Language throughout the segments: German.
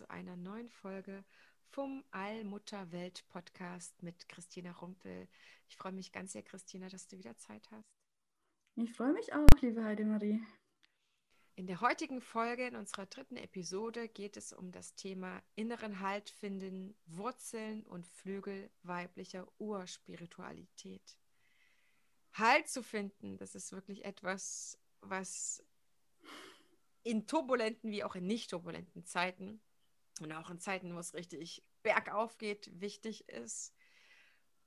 Zu einer neuen Folge vom Allmutterwelt Podcast mit Christina Rumpel. Ich freue mich ganz sehr, Christina, dass du wieder Zeit hast. Ich freue mich auch, liebe Heidemarie. In der heutigen Folge, in unserer dritten Episode, geht es um das Thema inneren Halt finden, Wurzeln und Flügel weiblicher Urspiritualität. Halt zu finden, das ist wirklich etwas, was in turbulenten wie auch in nicht turbulenten Zeiten und auch in Zeiten, wo es richtig bergauf geht, wichtig ist.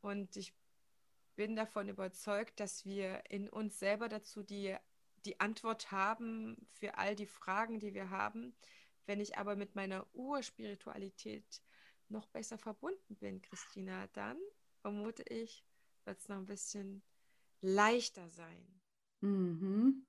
Und ich bin davon überzeugt, dass wir in uns selber dazu die, die Antwort haben für all die Fragen, die wir haben. Wenn ich aber mit meiner Urspiritualität noch besser verbunden bin, Christina, dann vermute ich, wird es noch ein bisschen leichter sein. Mhm.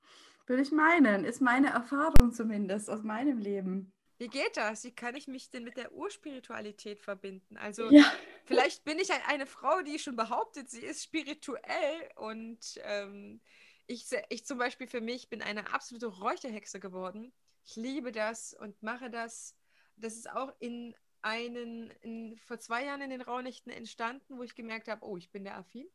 Würde ich meinen, ist meine Erfahrung zumindest aus meinem Leben. Wie geht das? Wie kann ich mich denn mit der Urspiritualität verbinden? Also ja. vielleicht bin ich eine Frau, die schon behauptet, sie ist spirituell und ähm, ich, ich zum Beispiel für mich bin eine absolute Räucherhexe geworden. Ich liebe das und mache das. Das ist auch in einen, in, vor zwei Jahren in den Raunächten entstanden, wo ich gemerkt habe, oh, ich bin der Affin.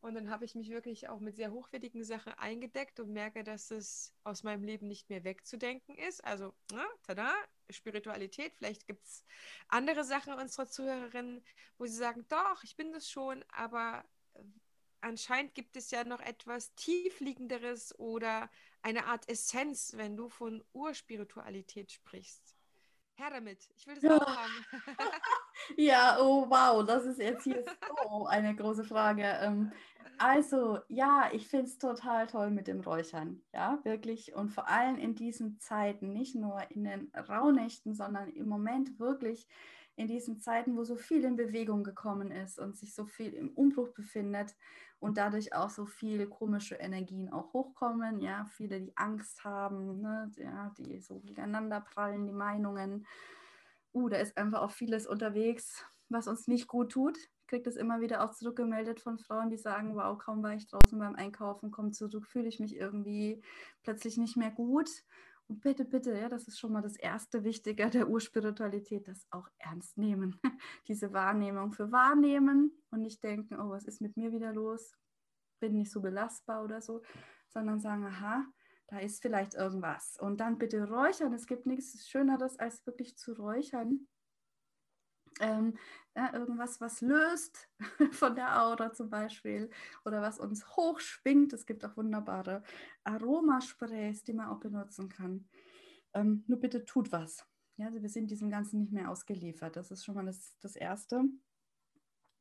Und dann habe ich mich wirklich auch mit sehr hochwertigen Sachen eingedeckt und merke, dass es aus meinem Leben nicht mehr wegzudenken ist. Also, na, tada, Spiritualität. Vielleicht gibt es andere Sachen unserer Zuhörerinnen, wo sie sagen, doch, ich bin das schon, aber äh, anscheinend gibt es ja noch etwas tiefliegenderes oder eine Art Essenz, wenn du von Urspiritualität sprichst. Her damit, ich will das ja. auch haben. ja, oh wow, das ist jetzt hier so eine große Frage. Ähm, also, ja, ich finde es total toll mit dem Räuchern. Ja, wirklich. Und vor allem in diesen Zeiten, nicht nur in den Rauhnächten, sondern im Moment wirklich in diesen Zeiten, wo so viel in Bewegung gekommen ist und sich so viel im Umbruch befindet und dadurch auch so viele komische Energien auch hochkommen. Ja, viele, die Angst haben, ne? ja, die so gegeneinander prallen, die Meinungen. Uh, da ist einfach auch vieles unterwegs, was uns nicht gut tut kriege das immer wieder auch zurückgemeldet von Frauen, die sagen, wow, kaum war ich draußen beim Einkaufen, komme zurück, fühle ich mich irgendwie plötzlich nicht mehr gut. Und bitte, bitte, ja, das ist schon mal das erste Wichtige der Urspiritualität, das auch ernst nehmen. Diese Wahrnehmung für wahrnehmen und nicht denken, oh, was ist mit mir wieder los? Bin nicht so belastbar oder so, sondern sagen, aha, da ist vielleicht irgendwas. Und dann bitte räuchern. Es gibt nichts Schöneres, als wirklich zu räuchern ähm, ja, irgendwas, was löst von der Aura zum Beispiel oder was uns hochschwingt. Es gibt auch wunderbare Aromasprays, die man auch benutzen kann. Ähm, nur bitte tut was. Ja, also wir sind diesem Ganzen nicht mehr ausgeliefert. Das ist schon mal das, das Erste.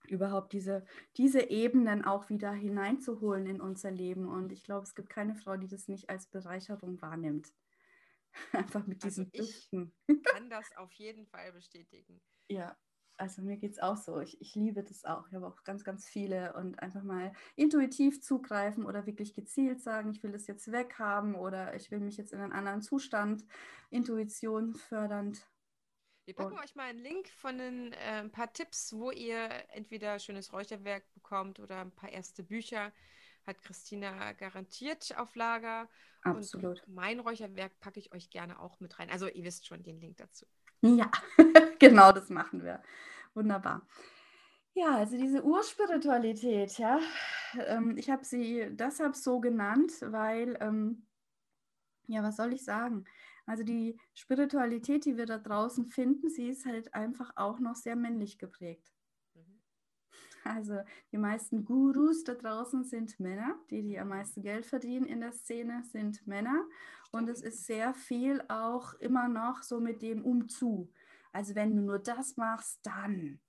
Überhaupt diese, diese Ebenen auch wieder hineinzuholen in unser Leben. Und ich glaube, es gibt keine Frau, die das nicht als Bereicherung wahrnimmt. Einfach mit diesen also ich Düften. kann das auf jeden Fall bestätigen. Ja, also mir geht es auch so. Ich, ich liebe das auch. Ich habe auch ganz, ganz viele und einfach mal intuitiv zugreifen oder wirklich gezielt sagen, ich will das jetzt weghaben oder ich will mich jetzt in einen anderen Zustand. Intuition fördernd. Wir packen und, euch mal einen Link von den, äh, ein paar Tipps, wo ihr entweder schönes Räucherwerk bekommt oder ein paar erste Bücher. Hat Christina garantiert auf Lager. Absolut. Und mein Räucherwerk packe ich euch gerne auch mit rein. Also ihr wisst schon den Link dazu. Ja, genau das machen wir. Wunderbar. Ja, also diese Urspiritualität, ja, ähm, ich habe sie deshalb so genannt, weil, ähm, ja, was soll ich sagen? Also die Spiritualität, die wir da draußen finden, sie ist halt einfach auch noch sehr männlich geprägt. Also die meisten Gurus da draußen sind Männer, die, die am meisten Geld verdienen in der Szene, sind Männer. Und es ist sehr viel auch immer noch so mit dem Umzu. Also wenn du nur das machst, dann.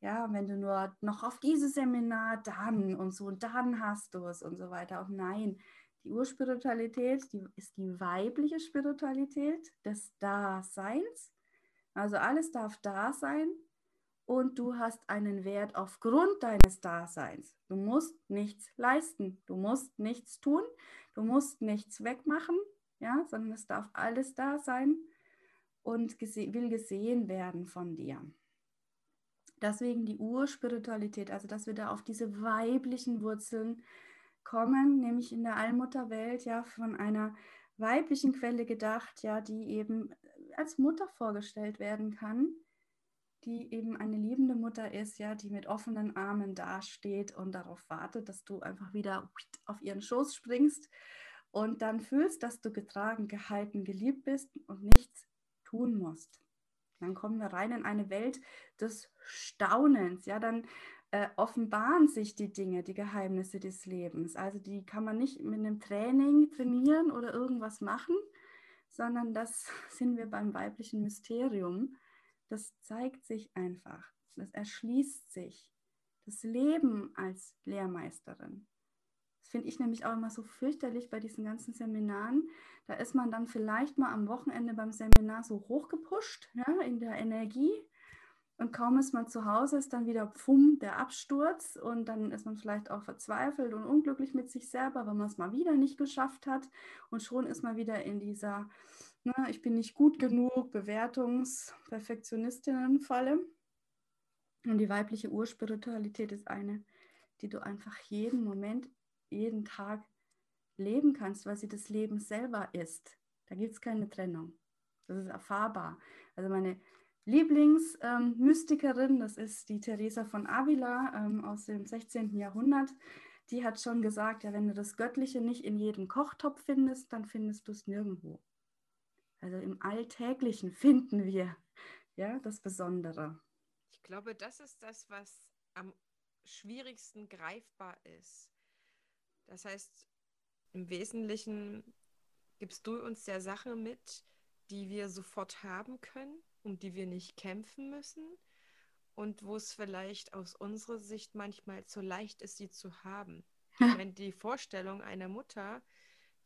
Ja, wenn du nur noch auf dieses Seminar dann und so, dann hast du es und so weiter. Und nein, die Urspiritualität, die ist die weibliche Spiritualität des Daseins. Also alles darf da sein und du hast einen Wert aufgrund deines Daseins. Du musst nichts leisten, du musst nichts tun, du musst nichts wegmachen, ja, sondern es darf alles da sein und gese will gesehen werden von dir. Deswegen die Urspiritualität, also dass wir da auf diese weiblichen Wurzeln kommen, nämlich in der Allmutterwelt, ja, von einer weiblichen Quelle gedacht, ja, die eben als Mutter vorgestellt werden kann, die eben eine liebende Mutter ist, ja, die mit offenen Armen dasteht und darauf wartet, dass du einfach wieder auf ihren Schoß springst und dann fühlst, dass du getragen, gehalten, geliebt bist und nichts tun musst. Dann kommen wir rein in eine Welt des Staunens. Ja, dann äh, offenbaren sich die Dinge, die Geheimnisse des Lebens. Also die kann man nicht mit einem Training trainieren oder irgendwas machen, sondern das sind wir beim weiblichen Mysterium. Das zeigt sich einfach, das erschließt sich. Das Leben als Lehrmeisterin. Das finde ich nämlich auch immer so fürchterlich bei diesen ganzen Seminaren. Da ist man dann vielleicht mal am Wochenende beim Seminar so hochgepusht ja, in der Energie und kaum ist man zu Hause, ist dann wieder pfumm, der Absturz und dann ist man vielleicht auch verzweifelt und unglücklich mit sich selber, weil man es mal wieder nicht geschafft hat. Und schon ist man wieder in dieser, ne, ich bin nicht gut genug, Bewertungs-Perfektionistinnen-Falle. Und die weibliche Urspiritualität ist eine, die du einfach jeden Moment, jeden Tag leben kannst, weil sie das Leben selber ist. Da gibt es keine Trennung. Das ist erfahrbar. Also meine Lieblingsmystikerin, ähm, das ist die Teresa von Avila ähm, aus dem 16. Jahrhundert. Die hat schon gesagt, ja, wenn du das Göttliche nicht in jedem Kochtopf findest, dann findest du es nirgendwo. Also im Alltäglichen finden wir ja das Besondere. Ich glaube, das ist das, was am schwierigsten greifbar ist. Das heißt, im Wesentlichen gibst du uns der Sache mit, die wir sofort haben können um die wir nicht kämpfen müssen und wo es vielleicht aus unserer Sicht manchmal zu leicht ist, sie zu haben. Wenn die Vorstellung einer Mutter,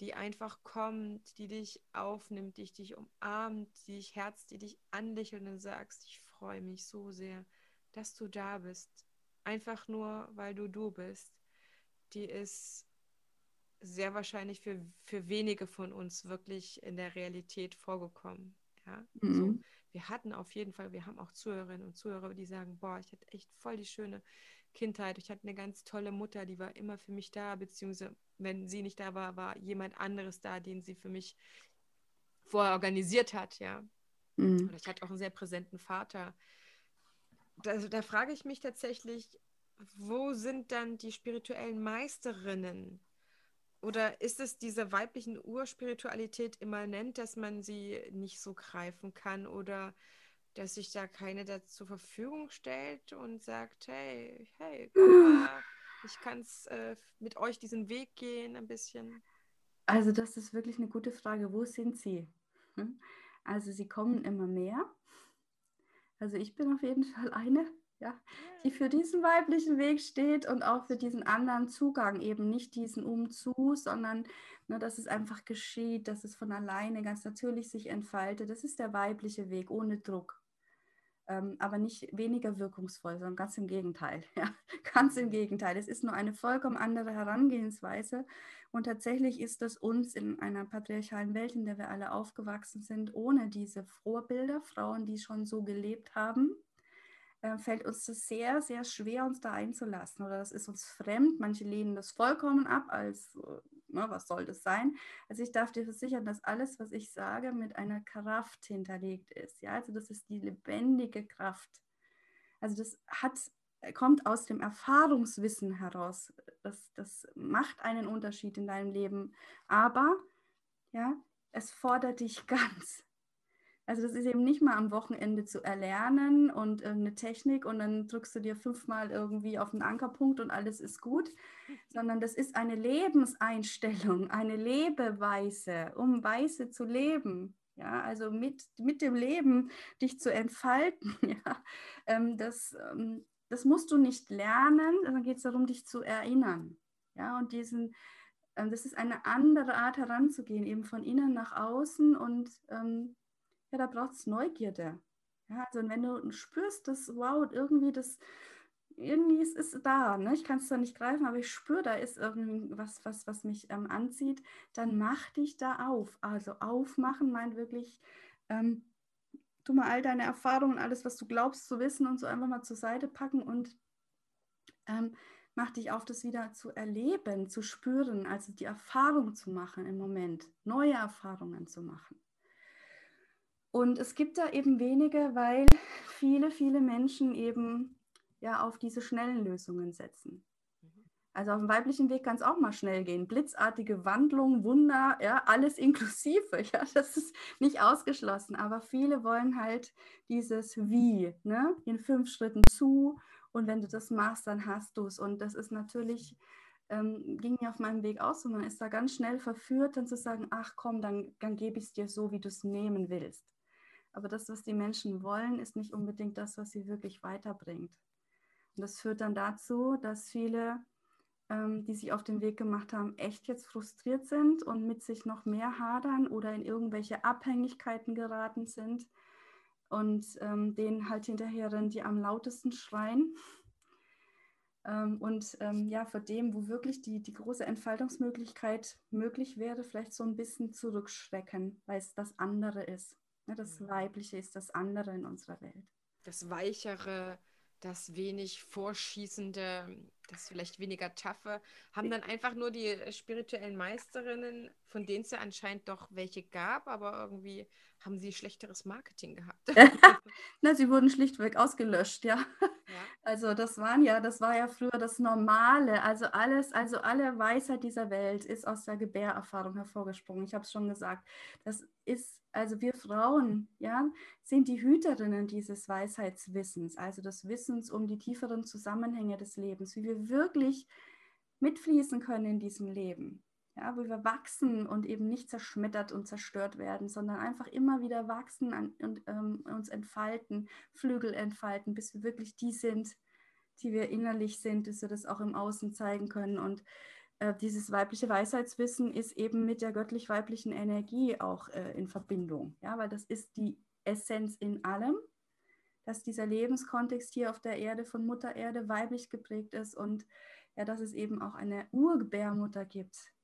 die einfach kommt, die dich aufnimmt, die dich umarmt, die dich herzt, die dich anlächelt und sagst, ich freue mich so sehr, dass du da bist. Einfach nur, weil du du bist. Die ist sehr wahrscheinlich für, für wenige von uns wirklich in der Realität vorgekommen. Ja? Mhm. So wir hatten auf jeden Fall, wir haben auch Zuhörerinnen und Zuhörer, die sagen, boah, ich hatte echt voll die schöne Kindheit. Ich hatte eine ganz tolle Mutter, die war immer für mich da, beziehungsweise wenn sie nicht da war, war jemand anderes da, den sie für mich vorher organisiert hat, ja. Mhm. Ich hatte auch einen sehr präsenten Vater. Also da frage ich mich tatsächlich, wo sind dann die spirituellen Meisterinnen? Oder ist es dieser weiblichen Urspiritualität immanent, dass man sie nicht so greifen kann oder dass sich da keine da zur Verfügung stellt und sagt, hey, hey, mal, ich kann es äh, mit euch diesen Weg gehen ein bisschen? Also das ist wirklich eine gute Frage. Wo sind sie? Hm? Also sie kommen immer mehr. Also ich bin auf jeden Fall eine ja, die für diesen weiblichen Weg steht und auch für diesen anderen Zugang, eben nicht diesen Umzu, sondern ne, dass es einfach geschieht, dass es von alleine ganz natürlich sich entfaltet. Das ist der weibliche Weg ohne Druck. Ähm, aber nicht weniger wirkungsvoll, sondern ganz im Gegenteil. Ja, ganz im Gegenteil. Es ist nur eine vollkommen andere Herangehensweise. Und tatsächlich ist es uns in einer patriarchalen Welt, in der wir alle aufgewachsen sind, ohne diese Vorbilder, Frauen, die schon so gelebt haben, äh, fällt uns das sehr, sehr schwer, uns da einzulassen. Oder das ist uns fremd. Manche lehnen das vollkommen ab, als, ne, was soll das sein? Also ich darf dir versichern, dass alles, was ich sage, mit einer Kraft hinterlegt ist. Ja, also das ist die lebendige Kraft. Also das hat, kommt aus dem Erfahrungswissen heraus. Das, das macht einen Unterschied in deinem Leben. Aber ja, es fordert dich ganz. Also das ist eben nicht mal am Wochenende zu erlernen und irgendeine Technik und dann drückst du dir fünfmal irgendwie auf den Ankerpunkt und alles ist gut, sondern das ist eine Lebenseinstellung, eine Lebeweise, um weise zu leben. Ja, also mit, mit dem Leben dich zu entfalten. Ja, ähm, das, ähm, das musst du nicht lernen, dann geht es darum, dich zu erinnern. Ja, und diesen, ähm, das ist eine andere Art heranzugehen, eben von innen nach außen und ähm, ja, da braucht es Neugierde. Ja, also wenn du spürst, dass, wow, irgendwie das, irgendwie ist es da, ne? ich kann es zwar nicht greifen, aber ich spüre, da ist irgendwas, was, was mich ähm, anzieht, dann mach dich da auf. Also aufmachen meint wirklich, ähm, tu mal all deine Erfahrungen, alles, was du glaubst zu wissen und so einfach mal zur Seite packen und ähm, mach dich auf, das wieder zu erleben, zu spüren, also die Erfahrung zu machen im Moment, neue Erfahrungen zu machen. Und es gibt da eben wenige, weil viele, viele Menschen eben ja auf diese schnellen Lösungen setzen. Also auf dem weiblichen Weg kann es auch mal schnell gehen. Blitzartige Wandlung, Wunder, ja, alles inklusive. Ja, das ist nicht ausgeschlossen. Aber viele wollen halt dieses Wie, ne? in fünf Schritten zu. Und wenn du das machst, dann hast du es. Und das ist natürlich, ähm, ging mir auf meinem Weg aus. Und man ist da ganz schnell verführt, dann zu sagen, ach komm, dann, dann gebe ich es dir so, wie du es nehmen willst. Aber das, was die Menschen wollen, ist nicht unbedingt das, was sie wirklich weiterbringt. Und das führt dann dazu, dass viele, ähm, die sich auf den Weg gemacht haben, echt jetzt frustriert sind und mit sich noch mehr hadern oder in irgendwelche Abhängigkeiten geraten sind und ähm, denen halt hinterher rennen, die am lautesten schreien. Ähm, und ähm, ja, vor dem, wo wirklich die, die große Entfaltungsmöglichkeit möglich wäre, vielleicht so ein bisschen zurückschrecken, weil es das andere ist. Ne, das mhm. Weibliche ist das andere in unserer Welt. Das Weichere, das wenig Vorschießende, das vielleicht weniger Taffe, haben dann einfach nur die spirituellen Meisterinnen, von denen es ja anscheinend doch welche gab, aber irgendwie haben sie schlechteres Marketing gehabt. Na, sie wurden schlichtweg ausgelöscht, ja. ja. Also das waren ja, das war ja früher das Normale. Also alles, also alle Weisheit dieser Welt ist aus der Gebärerfahrung hervorgesprungen. Ich habe es schon gesagt. Das ist, also wir Frauen, ja, sind die Hüterinnen dieses Weisheitswissens, also des Wissens um die tieferen Zusammenhänge des Lebens, wie wir wirklich mitfließen können in diesem Leben. Ja, wo wir wachsen und eben nicht zerschmettert und zerstört werden, sondern einfach immer wieder wachsen und ähm, uns entfalten, Flügel entfalten, bis wir wirklich die sind, die wir innerlich sind, dass wir das auch im Außen zeigen können. Und äh, dieses weibliche Weisheitswissen ist eben mit der göttlich-weiblichen Energie auch äh, in Verbindung, ja, weil das ist die Essenz in allem, dass dieser Lebenskontext hier auf der Erde von Mutter Erde weiblich geprägt ist und ja, dass es eben auch eine Urgebärmutter gibt,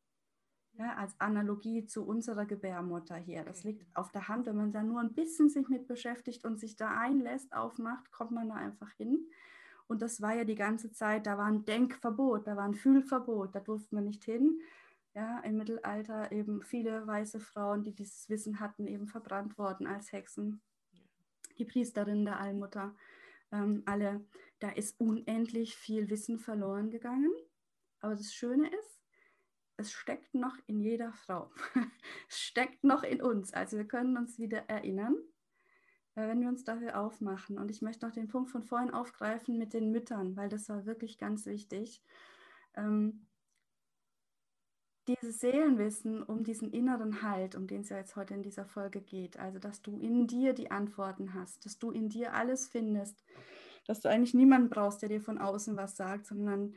ja, als Analogie zu unserer Gebärmutter hier. Das liegt auf der Hand. Wenn man da nur ein bisschen sich mit beschäftigt und sich da einlässt, aufmacht, kommt man da einfach hin. Und das war ja die ganze Zeit, da war ein Denkverbot, da war ein Fühlverbot, da durften wir nicht hin. Ja, im Mittelalter eben viele weiße Frauen, die dieses Wissen hatten, eben verbrannt worden als Hexen. Die Priesterin der Allmutter, ähm, alle. Da ist unendlich viel Wissen verloren gegangen. Aber das Schöne ist, es steckt noch in jeder Frau. es steckt noch in uns. Also wir können uns wieder erinnern, äh, wenn wir uns dafür aufmachen. Und ich möchte noch den Punkt von vorhin aufgreifen mit den Müttern, weil das war wirklich ganz wichtig. Ähm, dieses Seelenwissen um diesen inneren Halt, um den es ja jetzt heute in dieser Folge geht, also dass du in dir die Antworten hast, dass du in dir alles findest, dass du eigentlich niemanden brauchst, der dir von außen was sagt, sondern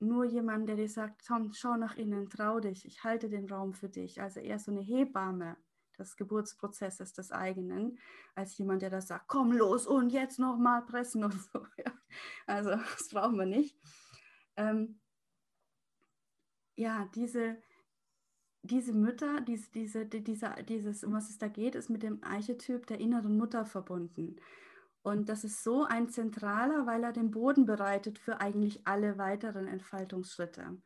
nur jemand, der dir sagt, Tom, schau nach innen, trau dich, ich halte den Raum für dich. Also eher so eine Hebamme des Geburtsprozesses des eigenen, als jemand, der das sagt, komm los und jetzt nochmal pressen und so. Ja. Also das brauchen wir nicht. Ähm, ja, diese, diese Mütter, diese, diese, diese, dieses, um was es da geht, ist mit dem Archetyp der inneren Mutter verbunden. Und das ist so ein zentraler, weil er den Boden bereitet für eigentlich alle weiteren Entfaltungsschritte.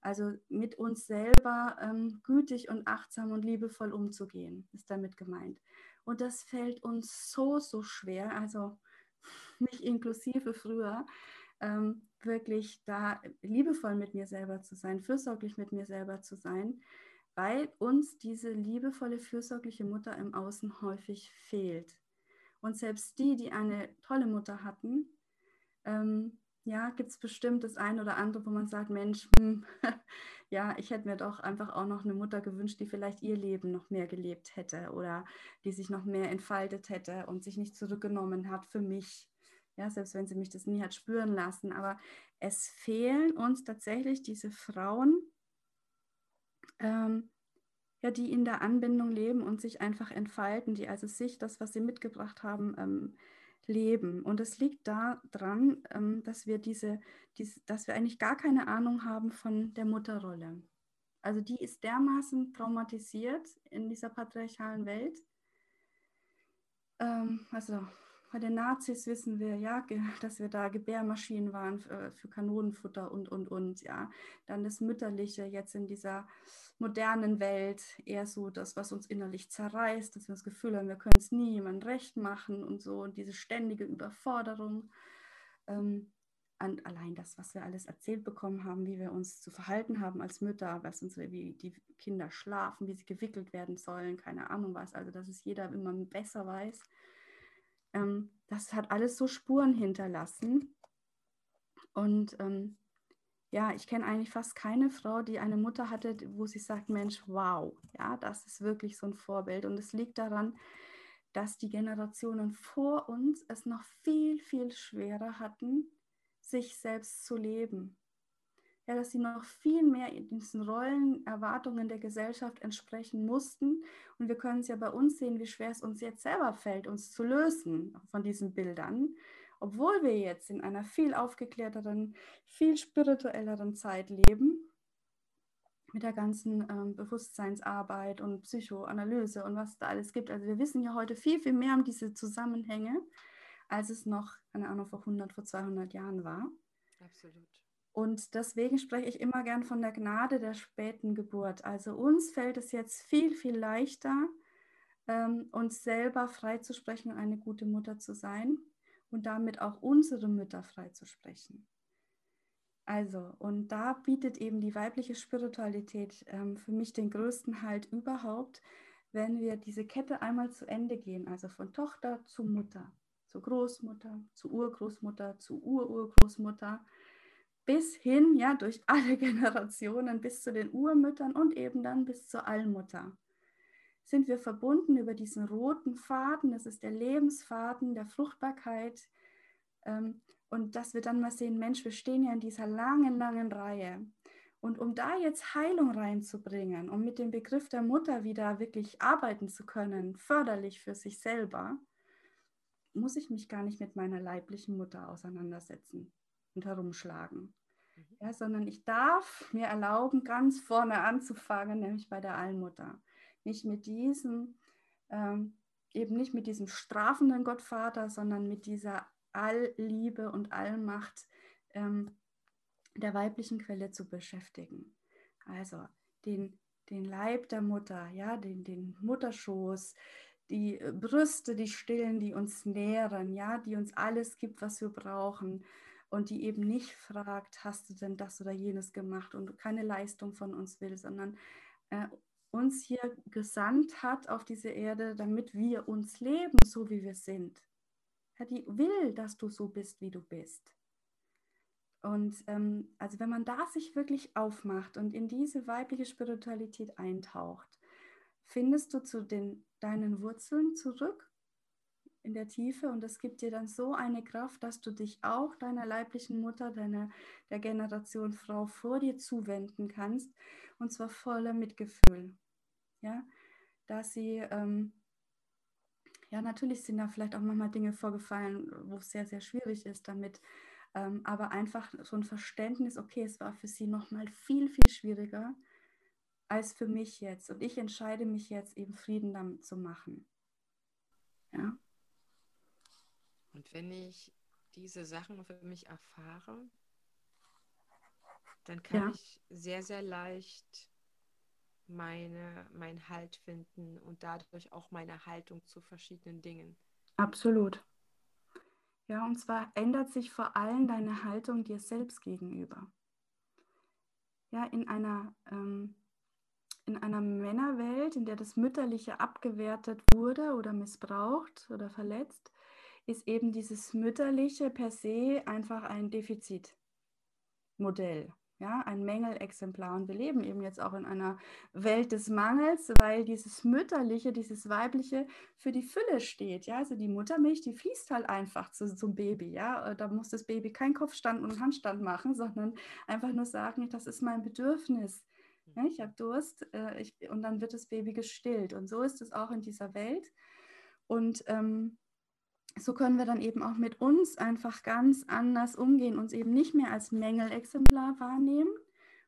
Also mit uns selber ähm, gütig und achtsam und liebevoll umzugehen, ist damit gemeint. Und das fällt uns so, so schwer, also nicht inklusive früher, ähm, wirklich da liebevoll mit mir selber zu sein, fürsorglich mit mir selber zu sein, weil uns diese liebevolle, fürsorgliche Mutter im Außen häufig fehlt. Und selbst die, die eine tolle Mutter hatten, ähm, ja, gibt es bestimmt das eine oder andere, wo man sagt, Mensch, hm, ja, ich hätte mir doch einfach auch noch eine Mutter gewünscht, die vielleicht ihr Leben noch mehr gelebt hätte oder die sich noch mehr entfaltet hätte und sich nicht zurückgenommen hat für mich. Ja, selbst wenn sie mich das nie hat spüren lassen. Aber es fehlen uns tatsächlich diese Frauen, ähm, ja, die in der Anbindung leben und sich einfach entfalten, die also sich, das, was sie mitgebracht haben, ähm, leben. Und es liegt daran, ähm, dass wir diese, diese, dass wir eigentlich gar keine Ahnung haben von der Mutterrolle. Also die ist dermaßen traumatisiert in dieser patriarchalen Welt. Ähm, also bei den Nazis wissen wir ja, dass wir da Gebärmaschinen waren für, für, Kanonenfutter und, und, und, ja. Dann das Mütterliche jetzt in dieser modernen Welt eher so das, was uns innerlich zerreißt, dass wir das Gefühl haben, wir können es nie jemandem recht machen und so und diese ständige Überforderung. Ähm, und allein das, was wir alles erzählt bekommen haben, wie wir uns zu verhalten haben als Mütter, was unsere, wie die Kinder schlafen, wie sie gewickelt werden sollen, keine Ahnung was, also dass es jeder immer besser weiß ähm, das hat alles so Spuren hinterlassen. Und ähm, ja, ich kenne eigentlich fast keine Frau, die eine Mutter hatte, wo sie sagt, Mensch, wow, ja, das ist wirklich so ein Vorbild. Und es liegt daran, dass die Generationen vor uns es noch viel, viel schwerer hatten, sich selbst zu leben ja, dass sie noch viel mehr diesen Rollen, Erwartungen der Gesellschaft entsprechen mussten. Und wir können es ja bei uns sehen, wie schwer es uns jetzt selber fällt, uns zu lösen von diesen Bildern, obwohl wir jetzt in einer viel aufgeklärteren, viel spirituelleren Zeit leben mit der ganzen ähm, Bewusstseinsarbeit und Psychoanalyse und was da alles gibt. Also wir wissen ja heute viel, viel mehr um diese Zusammenhänge, als es noch, keine Ahnung, vor 100, vor 200 Jahren war. Absolut. Und deswegen spreche ich immer gern von der Gnade der späten Geburt. Also uns fällt es jetzt viel, viel leichter, ähm, uns selber freizusprechen, eine gute Mutter zu sein und damit auch unsere Mütter freizusprechen. Also, und da bietet eben die weibliche Spiritualität ähm, für mich den größten Halt überhaupt, wenn wir diese Kette einmal zu Ende gehen, also von Tochter zu Mutter, zu Großmutter, zu Urgroßmutter, zu Ururgroßmutter bis hin, ja, durch alle Generationen, bis zu den Urmüttern und eben dann bis zur Allmutter. Sind wir verbunden über diesen roten Faden, das ist der Lebensfaden der Fruchtbarkeit. Ähm, und dass wir dann mal sehen, Mensch, wir stehen ja in dieser langen, langen Reihe. Und um da jetzt Heilung reinzubringen, um mit dem Begriff der Mutter wieder wirklich arbeiten zu können, förderlich für sich selber, muss ich mich gar nicht mit meiner leiblichen Mutter auseinandersetzen und herumschlagen. Mhm. Ja, sondern ich darf mir erlauben, ganz vorne anzufangen, nämlich bei der Allmutter. Nicht mit diesem, ähm, eben nicht mit diesem strafenden Gottvater, sondern mit dieser Allliebe und Allmacht ähm, der weiblichen Quelle zu beschäftigen. Also den, den Leib der Mutter, ja, den, den Mutterschoß, die Brüste, die stillen, die uns nähren, ja, die uns alles gibt, was wir brauchen und die eben nicht fragt, hast du denn das oder jenes gemacht und keine Leistung von uns will, sondern äh, uns hier gesandt hat auf diese Erde, damit wir uns leben, so wie wir sind. Ja, die will, dass du so bist, wie du bist. Und ähm, also wenn man da sich wirklich aufmacht und in diese weibliche Spiritualität eintaucht, findest du zu den, deinen Wurzeln zurück in der Tiefe und es gibt dir dann so eine Kraft, dass du dich auch deiner leiblichen Mutter, deiner der Generation Frau vor dir zuwenden kannst und zwar voller Mitgefühl. Ja, dass sie, ähm, ja, natürlich sind da vielleicht auch manchmal Dinge vorgefallen, wo es sehr, sehr schwierig ist damit, ähm, aber einfach so ein Verständnis, okay, es war für sie nochmal viel, viel schwieriger als für mich jetzt und ich entscheide mich jetzt eben Frieden damit zu machen. Ja. Und wenn ich diese Sachen für mich erfahre, dann kann ja. ich sehr, sehr leicht meine, meinen Halt finden und dadurch auch meine Haltung zu verschiedenen Dingen. Absolut. Ja, und zwar ändert sich vor allem deine Haltung dir selbst gegenüber. Ja, in einer, ähm, in einer Männerwelt, in der das Mütterliche abgewertet wurde oder missbraucht oder verletzt, ist eben dieses Mütterliche per se einfach ein Defizitmodell. ja, ein Mängelexemplar. Und wir leben eben jetzt auch in einer Welt des Mangels, weil dieses Mütterliche, dieses Weibliche für die Fülle steht. Ja, also die Muttermilch, die fließt halt einfach zu, zum Baby. Ja, äh, da muss das Baby keinen Kopfstand und Handstand machen, sondern einfach nur sagen, das ist mein Bedürfnis. Ja, ich habe Durst äh, ich, und dann wird das Baby gestillt. Und so ist es auch in dieser Welt. Und ähm, so können wir dann eben auch mit uns einfach ganz anders umgehen, uns eben nicht mehr als Mängelexemplar wahrnehmen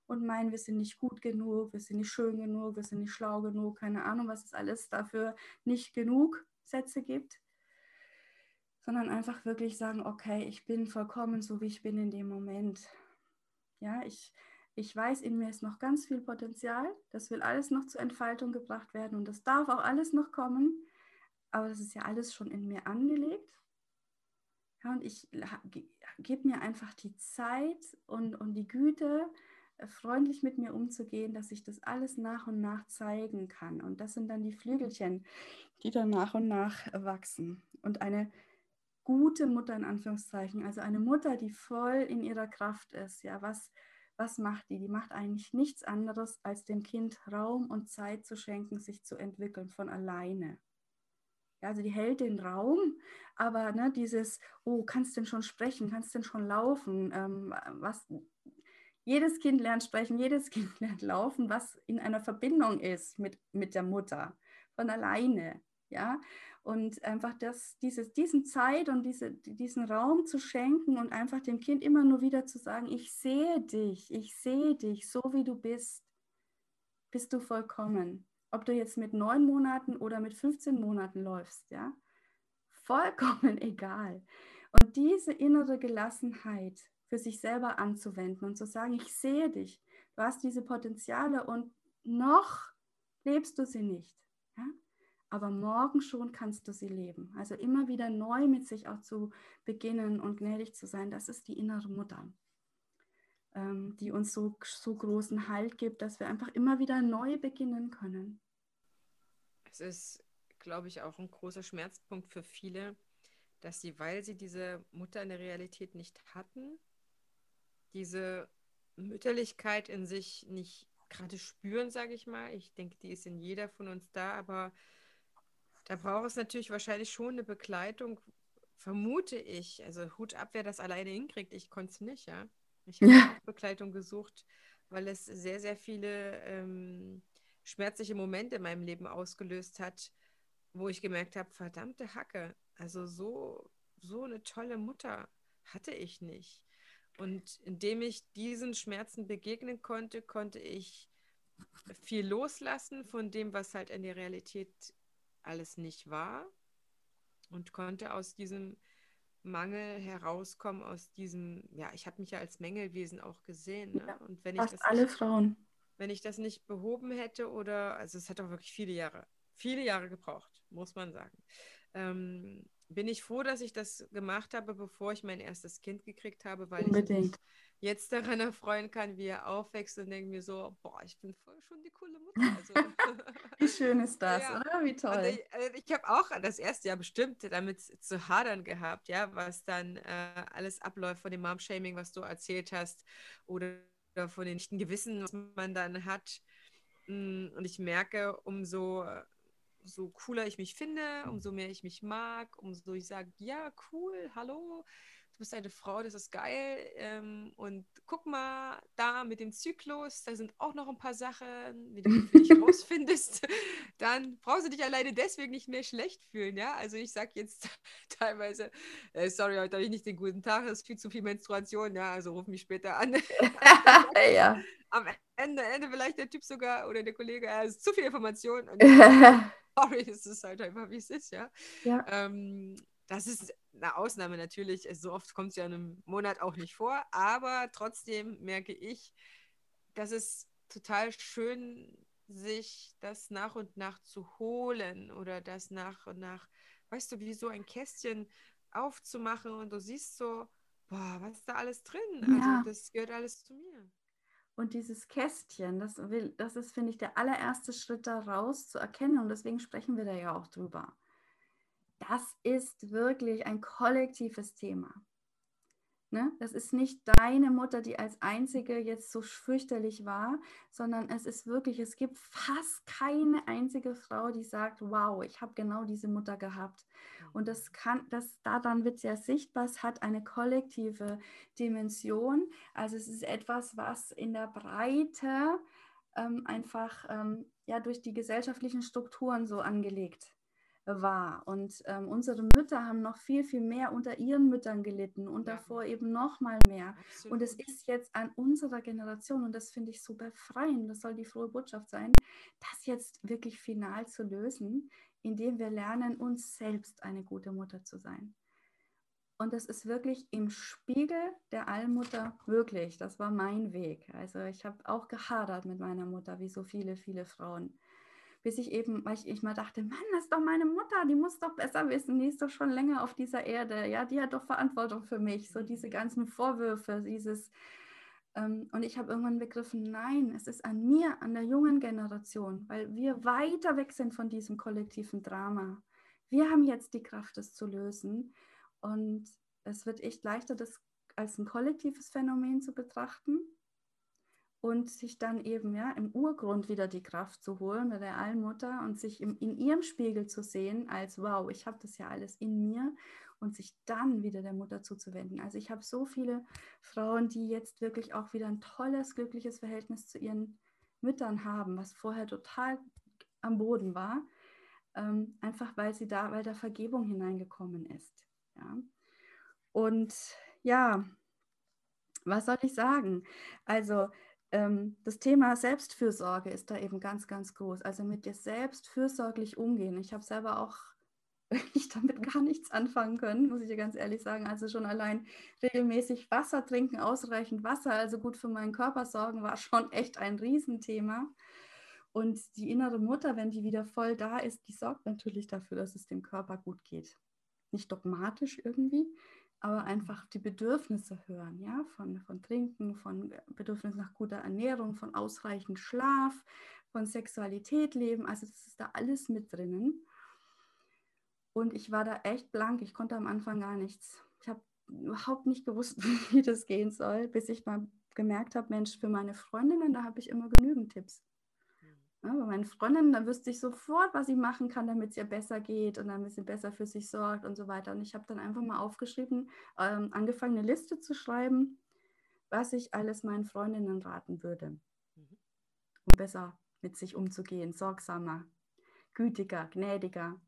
und meinen, wir sind nicht gut genug, wir sind nicht schön genug, wir sind nicht schlau genug, keine Ahnung, was es alles dafür nicht genug Sätze gibt, sondern einfach wirklich sagen, okay, ich bin vollkommen so, wie ich bin in dem Moment. Ja, ich, ich weiß, in mir ist noch ganz viel Potenzial, das will alles noch zur Entfaltung gebracht werden und das darf auch alles noch kommen aber das ist ja alles schon in mir angelegt. Ja, und ich gebe mir einfach die Zeit und, und die Güte, äh, freundlich mit mir umzugehen, dass ich das alles nach und nach zeigen kann. Und das sind dann die Flügelchen, die dann nach und nach wachsen. Und eine gute Mutter in Anführungszeichen, also eine Mutter, die voll in ihrer Kraft ist, ja, was, was macht die? Die macht eigentlich nichts anderes, als dem Kind Raum und Zeit zu schenken, sich zu entwickeln von alleine. Ja, also die hält den Raum, aber ne, dieses, oh, kannst denn schon sprechen, kannst denn schon laufen? Ähm, was, jedes Kind lernt sprechen, jedes Kind lernt laufen, was in einer Verbindung ist mit, mit der Mutter, von alleine. Ja, und einfach das, dieses, diesen Zeit und diese, diesen Raum zu schenken und einfach dem Kind immer nur wieder zu sagen, ich sehe dich, ich sehe dich, so wie du bist, bist du vollkommen ob du jetzt mit neun Monaten oder mit 15 Monaten läufst, ja, vollkommen egal. Und diese innere Gelassenheit für sich selber anzuwenden und zu sagen, ich sehe dich, du hast diese Potenziale und noch lebst du sie nicht. Ja? Aber morgen schon kannst du sie leben. Also immer wieder neu mit sich auch zu beginnen und gnädig zu sein, das ist die innere Mutter, ähm, die uns so, so großen Halt gibt, dass wir einfach immer wieder neu beginnen können. Es ist, glaube ich, auch ein großer Schmerzpunkt für viele, dass sie, weil sie diese Mutter in der Realität nicht hatten, diese Mütterlichkeit in sich nicht gerade spüren, sage ich mal. Ich denke, die ist in jeder von uns da, aber da braucht es natürlich wahrscheinlich schon eine Begleitung, vermute ich. Also Hut ab, wer das alleine hinkriegt. Ich konnte es nicht, ja. Ich habe ja. Begleitung gesucht, weil es sehr, sehr viele ähm, schmerzliche Momente in meinem Leben ausgelöst hat, wo ich gemerkt habe, verdammte Hacke, also so, so eine tolle Mutter hatte ich nicht. Und indem ich diesen Schmerzen begegnen konnte, konnte ich viel loslassen von dem, was halt in der Realität alles nicht war und konnte aus diesem Mangel herauskommen, aus diesem, ja, ich habe mich ja als Mängelwesen auch gesehen. Ne? Ja, und wenn ich das alle Frauen wenn ich das nicht behoben hätte oder, also es hat auch wirklich viele Jahre, viele Jahre gebraucht, muss man sagen. Ähm, bin ich froh, dass ich das gemacht habe, bevor ich mein erstes Kind gekriegt habe, weil Unbedingt. ich jetzt daran erfreuen kann, wie er aufwächst und denke mir so, boah, ich bin voll schon die coole Mutter. Also, wie schön ist das, ja. oder? Wie toll. ich, also ich habe auch das erste Jahr bestimmt damit zu hadern gehabt, ja, was dann äh, alles abläuft von dem Mom-Shaming, was du erzählt hast, oder oder von den schlechten Gewissen, was man dann hat. Mm, und ich merke, umso so cooler ich mich finde, umso mehr ich mich mag, umso ich sage, ja, cool, hallo, du bist eine Frau, das ist geil. Ähm, und guck mal, da mit dem Zyklus, da sind auch noch ein paar Sachen, wie du für dich rausfindest. Dann brauchst du dich alleine deswegen nicht mehr schlecht fühlen. Ja, also ich sage jetzt teilweise, äh, sorry, heute habe ich nicht den guten Tag, es ist viel zu viel Menstruation. Ja, also ruf mich später an. ja. Am Ende, Ende vielleicht der Typ sogar oder der Kollege, es ist zu viel Information. Und sorry, es ist halt einfach, wie es ist, ja. ja. Ähm, das ist eine Ausnahme natürlich. So oft kommt es ja in einem Monat auch nicht vor. Aber trotzdem merke ich, dass es total schön sich das nach und nach zu holen oder das nach und nach, weißt du, wie so ein Kästchen aufzumachen und du siehst so, boah, was ist da alles drin? Also ja. Also das gehört alles zu mir. Und dieses Kästchen, das, will, das ist, finde ich, der allererste Schritt daraus zu erkennen. Und deswegen sprechen wir da ja auch drüber das ist wirklich ein kollektives Thema. Ne? Das ist nicht deine Mutter, die als einzige jetzt so fürchterlich war, sondern es ist wirklich, es gibt fast keine einzige Frau, die sagt, wow, ich habe genau diese Mutter gehabt. Und das mhm. kann, das daran wird sehr sichtbar, es hat eine kollektive Dimension. Also es ist etwas, was in der Breite ähm, einfach ähm, ja durch die gesellschaftlichen Strukturen so angelegt war. Und ähm, unsere Mütter haben noch viel, viel mehr unter ihren Müttern gelitten und ja. davor eben noch mal mehr. Absolut. Und es ist jetzt an unserer Generation, und das finde ich so befreiend, das soll die frohe Botschaft sein, das jetzt wirklich final zu lösen, indem wir lernen, uns selbst eine gute Mutter zu sein. Und das ist wirklich im Spiegel der Allmutter wirklich. Das war mein Weg. Also ich habe auch gehadert mit meiner Mutter, wie so viele, viele Frauen bis ich eben, weil ich, ich mal dachte, Mann, das ist doch meine Mutter, die muss doch besser wissen, die ist doch schon länger auf dieser Erde, ja, die hat doch Verantwortung für mich, so diese ganzen Vorwürfe, dieses, ähm, und ich habe irgendwann begriffen, nein, es ist an mir, an der jungen Generation, weil wir weiter weg sind von diesem kollektiven Drama. Wir haben jetzt die Kraft, es zu lösen. Und es wird echt leichter, das als ein kollektives Phänomen zu betrachten und sich dann eben ja im Urgrund wieder die Kraft zu holen bei der Allmutter und sich im, in ihrem Spiegel zu sehen als wow, ich habe das ja alles in mir und sich dann wieder der Mutter zuzuwenden. Also ich habe so viele Frauen, die jetzt wirklich auch wieder ein tolles, glückliches Verhältnis zu ihren Müttern haben, was vorher total am Boden war, ähm, einfach weil sie da, weil da Vergebung hineingekommen ist. Ja. Und ja, was soll ich sagen? Also das Thema Selbstfürsorge ist da eben ganz, ganz groß. Also mit dir selbst fürsorglich umgehen. Ich habe selber auch ich damit gar nichts anfangen können, muss ich dir ganz ehrlich sagen. Also schon allein regelmäßig Wasser trinken, ausreichend Wasser, also gut für meinen Körper sorgen, war schon echt ein Riesenthema. Und die innere Mutter, wenn die wieder voll da ist, die sorgt natürlich dafür, dass es dem Körper gut geht. Nicht dogmatisch irgendwie, aber einfach die Bedürfnisse hören, ja, von, von Trinken, von Bedürfnis nach guter Ernährung, von ausreichend Schlaf, von Sexualität leben, also das ist da alles mit drinnen. Und ich war da echt blank, ich konnte am Anfang gar nichts. Ich habe überhaupt nicht gewusst, wie das gehen soll, bis ich mal gemerkt habe, Mensch, für meine Freundinnen, da habe ich immer genügend Tipps. Ja, bei meinen Freundinnen, da wüsste ich sofort, was ich machen kann, damit es ihr besser geht und damit sie besser für sich sorgt und so weiter. Und ich habe dann einfach mal aufgeschrieben, ähm, angefangen, eine Liste zu schreiben, was ich alles meinen Freundinnen raten würde, mhm. um besser mit sich umzugehen, sorgsamer, gütiger, gnädiger,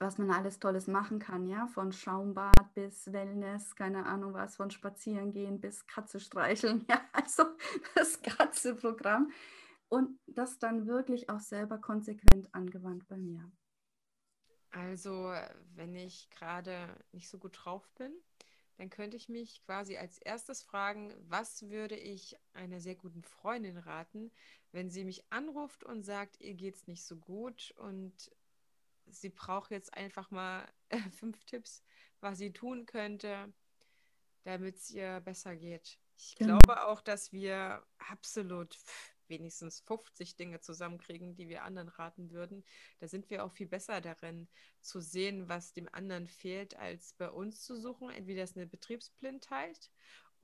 was man alles Tolles machen kann, ja, von Schaumbad bis Wellness, keine Ahnung was, von Spazierengehen bis Katze streicheln, ja, also das ganze Programm und das dann wirklich auch selber konsequent angewandt bei mir. Also, wenn ich gerade nicht so gut drauf bin, dann könnte ich mich quasi als erstes fragen, was würde ich einer sehr guten Freundin raten, wenn sie mich anruft und sagt, ihr geht's nicht so gut und sie braucht jetzt einfach mal fünf Tipps, was sie tun könnte, damit es ihr besser geht. Ich genau. glaube auch, dass wir absolut wenigstens 50 Dinge zusammenkriegen, die wir anderen raten würden. Da sind wir auch viel besser darin, zu sehen, was dem anderen fehlt, als bei uns zu suchen. Entweder ist eine Betriebsblindheit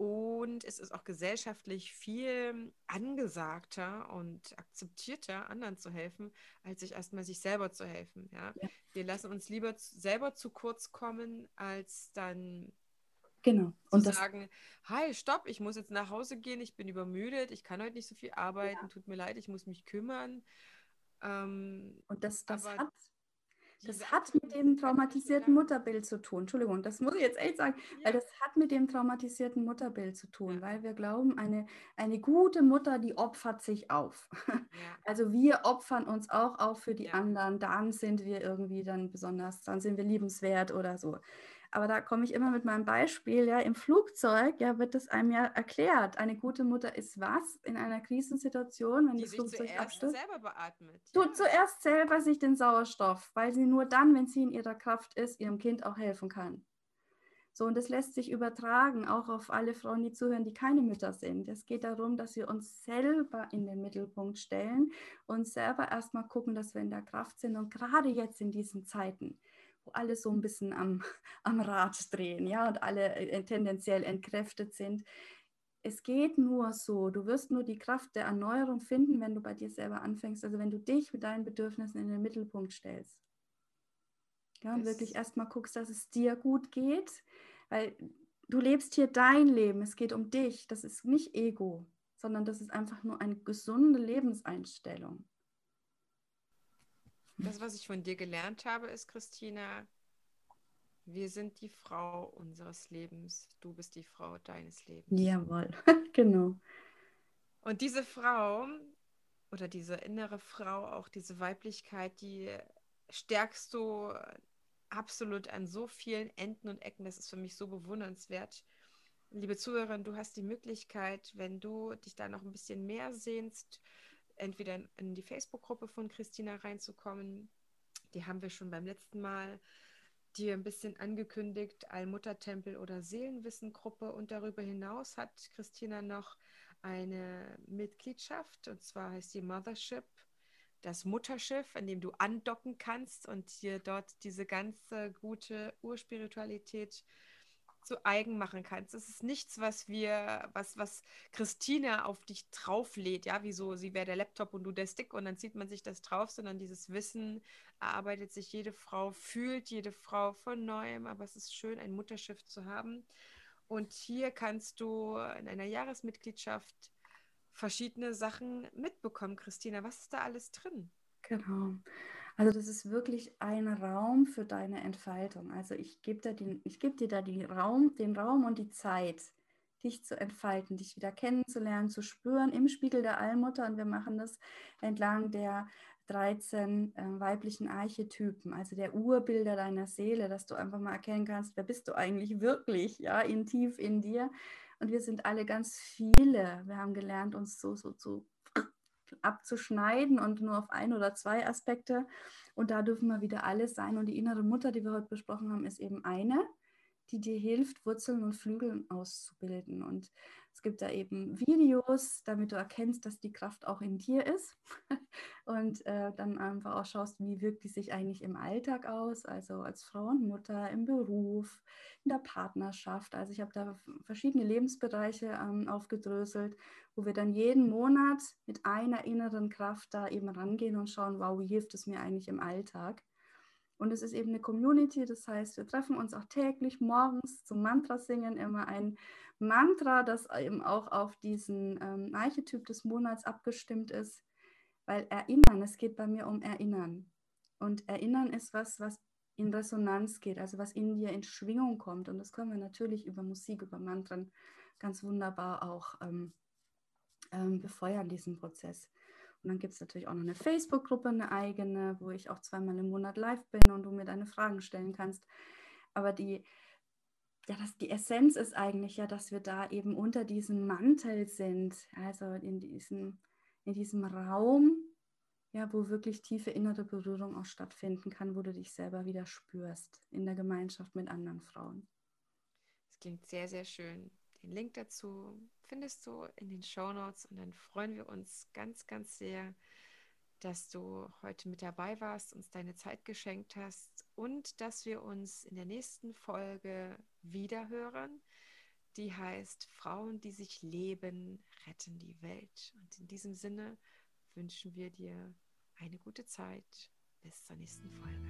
und es ist auch gesellschaftlich viel angesagter und akzeptierter, anderen zu helfen, als sich erstmal sich selber zu helfen. Ja? ja. Wir lassen uns lieber selber zu kurz kommen, als dann Genau. Und zu sagen, hi, stopp, ich muss jetzt nach Hause gehen, ich bin übermüdet, ich kann heute nicht so viel arbeiten, ja. tut mir leid, ich muss mich kümmern. Ähm, und das, das hat das hat mit dem traumatisierten Mutterbild zu tun. Entschuldigung, das muss ich jetzt echt sagen, weil das hat mit dem traumatisierten Mutterbild zu tun, weil wir glauben, eine, eine gute Mutter, die opfert sich auf. Also wir opfern uns auch auf für die anderen, dann sind wir irgendwie dann besonders, dann sind wir liebenswert oder so. Aber da komme ich immer mit meinem Beispiel, ja, im Flugzeug, ja, wird das einem ja erklärt. Eine gute Mutter ist was in einer Krisensituation, wenn die das Flugzeug sich abstürzt? selber beatmet. Tut ja. zuerst selber sich den Sauerstoff, weil sie nur dann, wenn sie in ihrer Kraft ist, ihrem Kind auch helfen kann. So, und das lässt sich übertragen, auch auf alle Frauen, die zuhören, die keine Mütter sind. Es geht darum, dass wir uns selber in den Mittelpunkt stellen und selber erstmal gucken, dass wir in der Kraft sind. Und gerade jetzt in diesen Zeiten, alle so ein bisschen am, am Rad drehen, ja, und alle äh, tendenziell entkräftet sind. Es geht nur so. Du wirst nur die Kraft der Erneuerung finden, wenn du bei dir selber anfängst. Also wenn du dich mit deinen Bedürfnissen in den Mittelpunkt stellst. Ja, und das wirklich erstmal guckst, dass es dir gut geht, weil du lebst hier dein Leben. Es geht um dich. Das ist nicht Ego, sondern das ist einfach nur eine gesunde Lebenseinstellung. Das, was ich von dir gelernt habe, ist, Christina, wir sind die Frau unseres Lebens. Du bist die Frau deines Lebens. Jawohl, genau. Und diese Frau oder diese innere Frau, auch diese Weiblichkeit, die stärkst du absolut an so vielen Enden und Ecken. Das ist für mich so bewundernswert. Liebe Zuhörerin, du hast die Möglichkeit, wenn du dich da noch ein bisschen mehr sehnst, entweder in die Facebook-Gruppe von Christina reinzukommen. Die haben wir schon beim letzten Mal dir ein bisschen angekündigt, Allmuttertempel oder Seelenwissen-Gruppe. Und darüber hinaus hat Christina noch eine Mitgliedschaft, und zwar heißt die Mothership das Mutterschiff, an dem du andocken kannst und dir dort diese ganze gute Urspiritualität zu eigen machen kannst. Das ist nichts, was wir, was, was Christine auf dich drauflädt, ja, wieso sie wäre der Laptop und du der Stick und dann zieht man sich das drauf, sondern dieses Wissen erarbeitet sich jede Frau, fühlt jede Frau von neuem, aber es ist schön, ein Mutterschiff zu haben. Und hier kannst du in einer Jahresmitgliedschaft verschiedene Sachen mitbekommen. Christina, was ist da alles drin? Genau. Also das ist wirklich ein Raum für deine Entfaltung. Also ich gebe dir, den, ich geb dir da den Raum, den Raum und die Zeit, dich zu entfalten, dich wieder kennenzulernen, zu spüren im Spiegel der Allmutter. Und wir machen das entlang der 13 äh, weiblichen Archetypen, also der Urbilder deiner Seele, dass du einfach mal erkennen kannst, wer bist du eigentlich wirklich, ja, in tief in dir und wir sind alle ganz viele. Wir haben gelernt, uns so, so zu abzuschneiden und nur auf ein oder zwei Aspekte. Und da dürfen wir wieder alle sein. Und die innere Mutter, die wir heute besprochen haben, ist eben eine, die dir hilft, Wurzeln und Flügeln auszubilden. Und es gibt da eben Videos, damit du erkennst, dass die Kraft auch in dir ist und äh, dann einfach auch schaust, wie wirkt die sich eigentlich im Alltag aus, also als Frau und Mutter, im Beruf, in der Partnerschaft. Also ich habe da verschiedene Lebensbereiche ähm, aufgedröselt, wo wir dann jeden Monat mit einer inneren Kraft da eben rangehen und schauen, wow, wie hilft es mir eigentlich im Alltag? Und es ist eben eine Community, das heißt, wir treffen uns auch täglich morgens zum Mantra singen, immer ein Mantra, das eben auch auf diesen ähm, Archetyp des Monats abgestimmt ist, weil Erinnern, es geht bei mir um Erinnern. Und Erinnern ist was, was in Resonanz geht, also was in dir in Schwingung kommt. Und das können wir natürlich über Musik, über Mantren ganz wunderbar auch ähm, ähm, befeuern, diesen Prozess. Und dann gibt es natürlich auch noch eine Facebook-Gruppe, eine eigene, wo ich auch zweimal im Monat live bin und du mir deine Fragen stellen kannst. Aber die, ja, das, die Essenz ist eigentlich ja, dass wir da eben unter diesem Mantel sind, also in diesem, in diesem Raum, ja, wo wirklich tiefe innere Berührung auch stattfinden kann, wo du dich selber wieder spürst in der Gemeinschaft mit anderen Frauen. Das klingt sehr, sehr schön. Den Link dazu findest du in den Show Notes und dann freuen wir uns ganz, ganz sehr, dass du heute mit dabei warst, uns deine Zeit geschenkt hast und dass wir uns in der nächsten Folge wiederhören. Die heißt Frauen, die sich leben, retten die Welt. Und in diesem Sinne wünschen wir dir eine gute Zeit. Bis zur nächsten Folge.